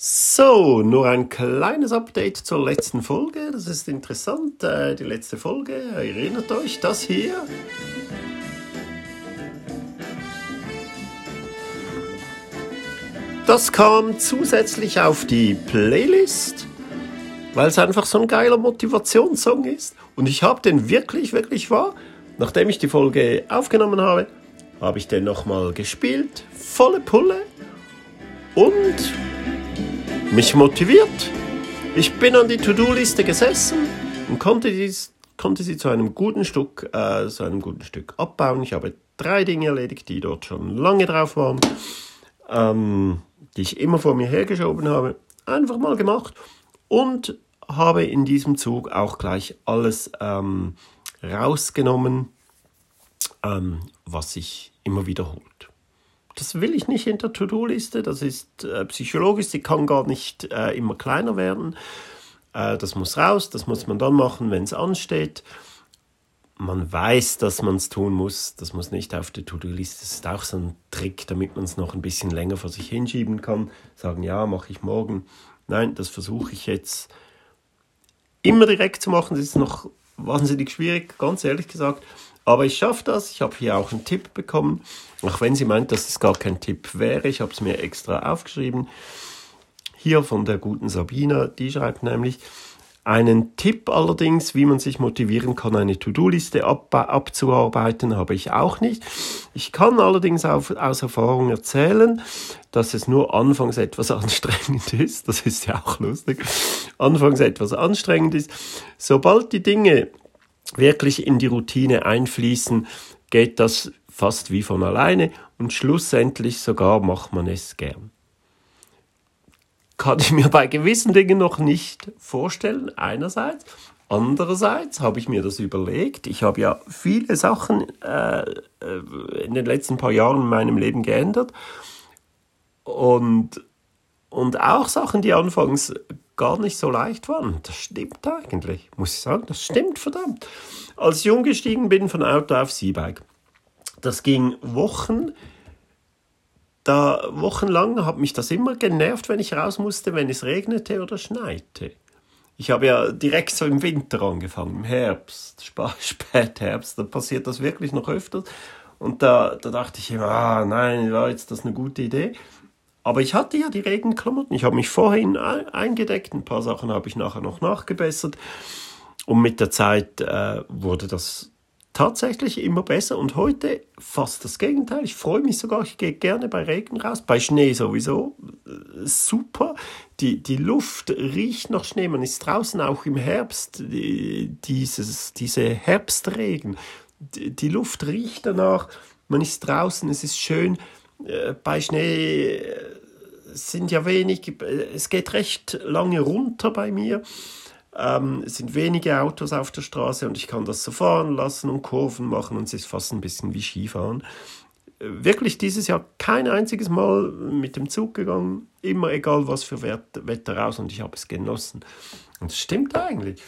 So, nur ein kleines Update zur letzten Folge. Das ist interessant. Äh, die letzte Folge, erinnert euch, das hier. Das kam zusätzlich auf die Playlist, weil es einfach so ein geiler Motivationssong ist. Und ich habe den wirklich, wirklich wahr. Nachdem ich die Folge aufgenommen habe, habe ich den nochmal gespielt. Volle Pulle. Und mich motiviert. Ich bin an die To-Do-Liste gesessen und konnte, dies, konnte sie zu einem guten Stück, äh, zu einem guten Stück abbauen. Ich habe drei Dinge erledigt, die dort schon lange drauf waren, ähm, die ich immer vor mir hergeschoben habe. Einfach mal gemacht und habe in diesem Zug auch gleich alles ähm, rausgenommen, ähm, was sich immer wiederholt das will ich nicht in der To-Do-Liste, das ist äh, psychologisch, sie kann gar nicht äh, immer kleiner werden. Äh, das muss raus, das muss man dann machen, wenn es ansteht. Man weiß, dass man es tun muss, das muss nicht auf der To-Do-Liste. Das ist auch so ein Trick, damit man es noch ein bisschen länger vor sich hinschieben kann. Sagen, ja, mache ich morgen. Nein, das versuche ich jetzt immer direkt zu machen. Das ist noch wahnsinnig schwierig, ganz ehrlich gesagt. Aber ich schaffe das. Ich habe hier auch einen Tipp bekommen. Auch wenn sie meint, dass es gar kein Tipp wäre. Ich habe es mir extra aufgeschrieben. Hier von der guten Sabina. Die schreibt nämlich, einen Tipp allerdings, wie man sich motivieren kann, eine To-Do-Liste ab, abzuarbeiten, habe ich auch nicht. Ich kann allerdings auf, aus Erfahrung erzählen, dass es nur anfangs etwas anstrengend ist. Das ist ja auch lustig. Anfangs etwas anstrengend ist. Sobald die Dinge wirklich in die Routine einfließen, geht das fast wie von alleine und schlussendlich sogar macht man es gern. Kann ich mir bei gewissen Dingen noch nicht vorstellen, einerseits. Andererseits habe ich mir das überlegt. Ich habe ja viele Sachen äh, in den letzten paar Jahren in meinem Leben geändert. Und, und auch Sachen, die anfangs gar nicht so leicht waren. Das stimmt eigentlich, muss ich sagen. Das stimmt verdammt. Als ich umgestiegen bin von Auto auf E-Bike, das ging Wochen. Da wochenlang hat mich das immer genervt, wenn ich raus musste, wenn es regnete oder schneite. Ich habe ja direkt so im Winter angefangen, im Herbst, Spätherbst, da passiert das wirklich noch öfters. Und da, da dachte ich immer, ah, nein, war jetzt das eine gute Idee? Aber ich hatte ja die Regenklamotten. Ich habe mich vorhin eingedeckt. Ein paar Sachen habe ich nachher noch nachgebessert. Und mit der Zeit äh, wurde das tatsächlich immer besser. Und heute fast das Gegenteil. Ich freue mich sogar. Ich gehe gerne bei Regen raus. Bei Schnee sowieso. Äh, super. Die, die Luft riecht nach Schnee. Man ist draußen auch im Herbst. Die, dieses, diese Herbstregen. Die, die Luft riecht danach. Man ist draußen. Es ist schön. Äh, bei Schnee äh, sind ja wenig, es geht recht lange runter bei mir. Ähm, es sind wenige Autos auf der Straße und ich kann das so fahren lassen und Kurven machen und es ist fast ein bisschen wie Skifahren. Äh, wirklich dieses Jahr kein einziges Mal mit dem Zug gegangen, immer egal was für Wetter raus und ich habe es genossen. Und es stimmt eigentlich.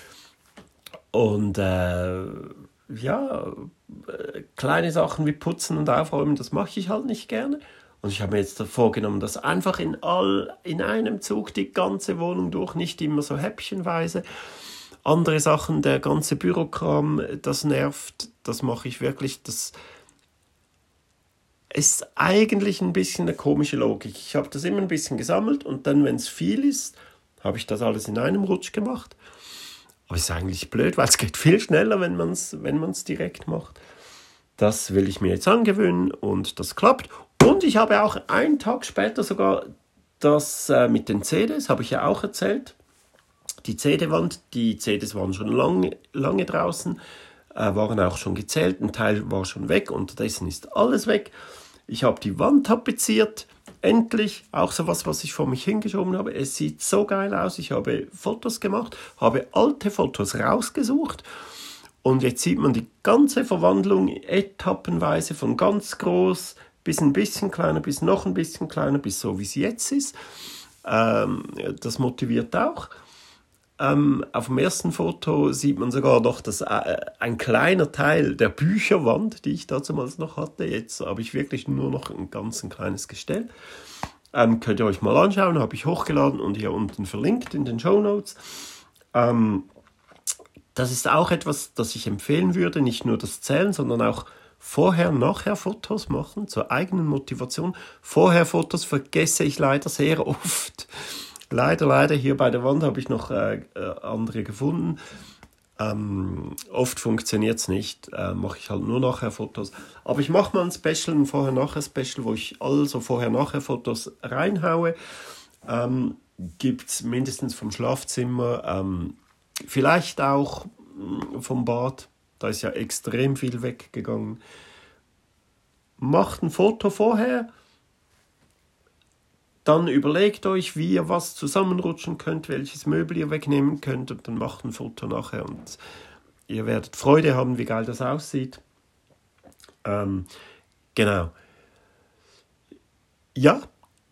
Und äh, ja, kleine Sachen wie Putzen und Aufräumen, das mache ich halt nicht gerne. Und ich habe mir jetzt vorgenommen, dass einfach in, all, in einem Zug die ganze Wohnung durch, nicht immer so häppchenweise. Andere Sachen, der ganze Bürokram, das nervt, das mache ich wirklich. Das ist eigentlich ein bisschen eine komische Logik. Ich habe das immer ein bisschen gesammelt und dann, wenn es viel ist, habe ich das alles in einem Rutsch gemacht. Aber es ist eigentlich blöd, weil es geht viel schneller, wenn man es wenn man's direkt macht. Das will ich mir jetzt angewöhnen und das klappt. Und ich habe auch einen Tag später sogar das äh, mit den CDs, habe ich ja auch erzählt. Die CD-Wand, die CDs waren schon lang, lange draußen, äh, waren auch schon gezählt, ein Teil war schon weg, unterdessen ist alles weg. Ich habe die Wand tapeziert, endlich auch so was, was ich vor mich hingeschoben habe. Es sieht so geil aus. Ich habe Fotos gemacht, habe alte Fotos rausgesucht und jetzt sieht man die ganze Verwandlung etappenweise von ganz groß bis ein bisschen kleiner, bis noch ein bisschen kleiner, bis so wie es jetzt ist. Ähm, das motiviert auch. Ähm, auf dem ersten Foto sieht man sogar noch dass äh, ein kleiner Teil der Bücherwand, die ich damals noch hatte. Jetzt habe ich wirklich nur noch ein ganz ein kleines Gestell. Ähm, könnt ihr euch mal anschauen, habe ich hochgeladen und hier unten verlinkt in den Show Notes. Ähm, das ist auch etwas, das ich empfehlen würde, nicht nur das Zählen, sondern auch vorher, nachher Fotos machen, zur eigenen Motivation. Vorher Fotos vergesse ich leider sehr oft. Leider, leider, hier bei der Wand habe ich noch äh, äh andere gefunden. Ähm, oft funktioniert es nicht, äh, mache ich halt nur nachher Fotos. Aber ich mache mal ein Special, ein Vorher-Nachher-Special, wo ich also Vorher-Nachher-Fotos reinhaue. Ähm, Gibt es mindestens vom Schlafzimmer, ähm, vielleicht auch mm, vom Bad. Da ist ja extrem viel weggegangen. Macht ein Foto vorher dann überlegt euch, wie ihr was zusammenrutschen könnt, welches Möbel ihr wegnehmen könnt und dann macht ein Foto nachher und ihr werdet Freude haben, wie geil das aussieht. Ähm, genau. Ja,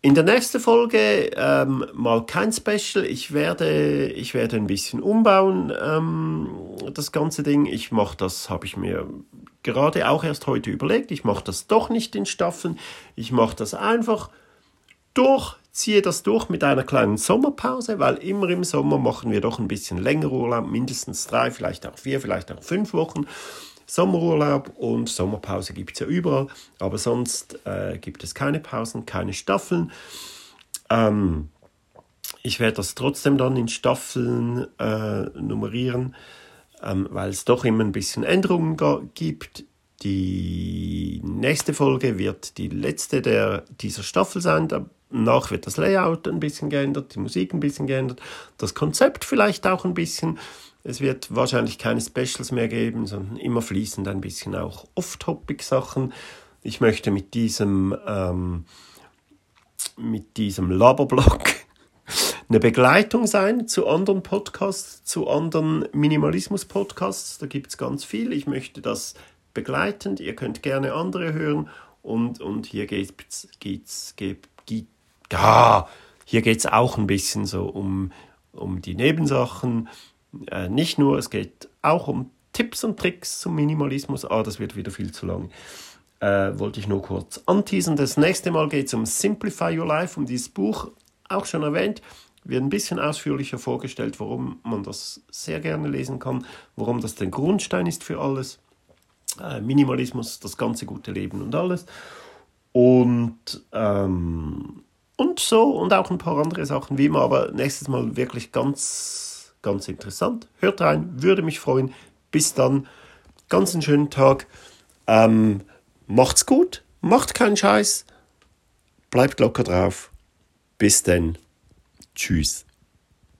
in der nächsten Folge ähm, mal kein Special. Ich werde, ich werde ein bisschen umbauen, ähm, das ganze Ding. Ich mache das, habe ich mir gerade auch erst heute überlegt. Ich mache das doch nicht in Staffeln. Ich mache das einfach durch, ziehe das durch mit einer kleinen Sommerpause, weil immer im Sommer machen wir doch ein bisschen länger Urlaub, mindestens drei, vielleicht auch vier, vielleicht auch fünf Wochen. Sommerurlaub und Sommerpause gibt es ja überall, aber sonst äh, gibt es keine Pausen, keine Staffeln. Ähm, ich werde das trotzdem dann in Staffeln äh, nummerieren, ähm, weil es doch immer ein bisschen Änderungen gibt. Die nächste Folge wird die letzte der, dieser Staffel sein. Danach wird das Layout ein bisschen geändert, die Musik ein bisschen geändert, das Konzept vielleicht auch ein bisschen. Es wird wahrscheinlich keine Specials mehr geben, sondern immer fließend ein bisschen auch Off-Topic-Sachen. Ich möchte mit diesem, ähm, mit diesem Laberblog eine Begleitung sein zu anderen Podcasts, zu anderen Minimalismus-Podcasts. Da gibt es ganz viel. Ich möchte das begleitend. Ihr könnt gerne andere hören. Und, und hier geht's, geht, geht, ja, hier geht's auch ein bisschen so um, um die Nebensachen äh, nicht nur, es geht auch um Tipps und Tricks zum Minimalismus. Ah, das wird wieder viel zu lang. Äh, wollte ich nur kurz anteasen. Das nächste Mal geht es um Simplify Your Life, um dieses Buch, auch schon erwähnt. Wird ein bisschen ausführlicher vorgestellt, warum man das sehr gerne lesen kann, warum das der Grundstein ist für alles. Äh, Minimalismus, das ganze gute Leben und alles. Und, ähm, und so und auch ein paar andere Sachen, wie immer, aber nächstes Mal wirklich ganz ganz interessant. Hört rein, würde mich freuen. Bis dann, ganz einen schönen Tag. Ähm, macht's gut, macht keinen Scheiß, bleibt locker drauf. Bis denn. Tschüss.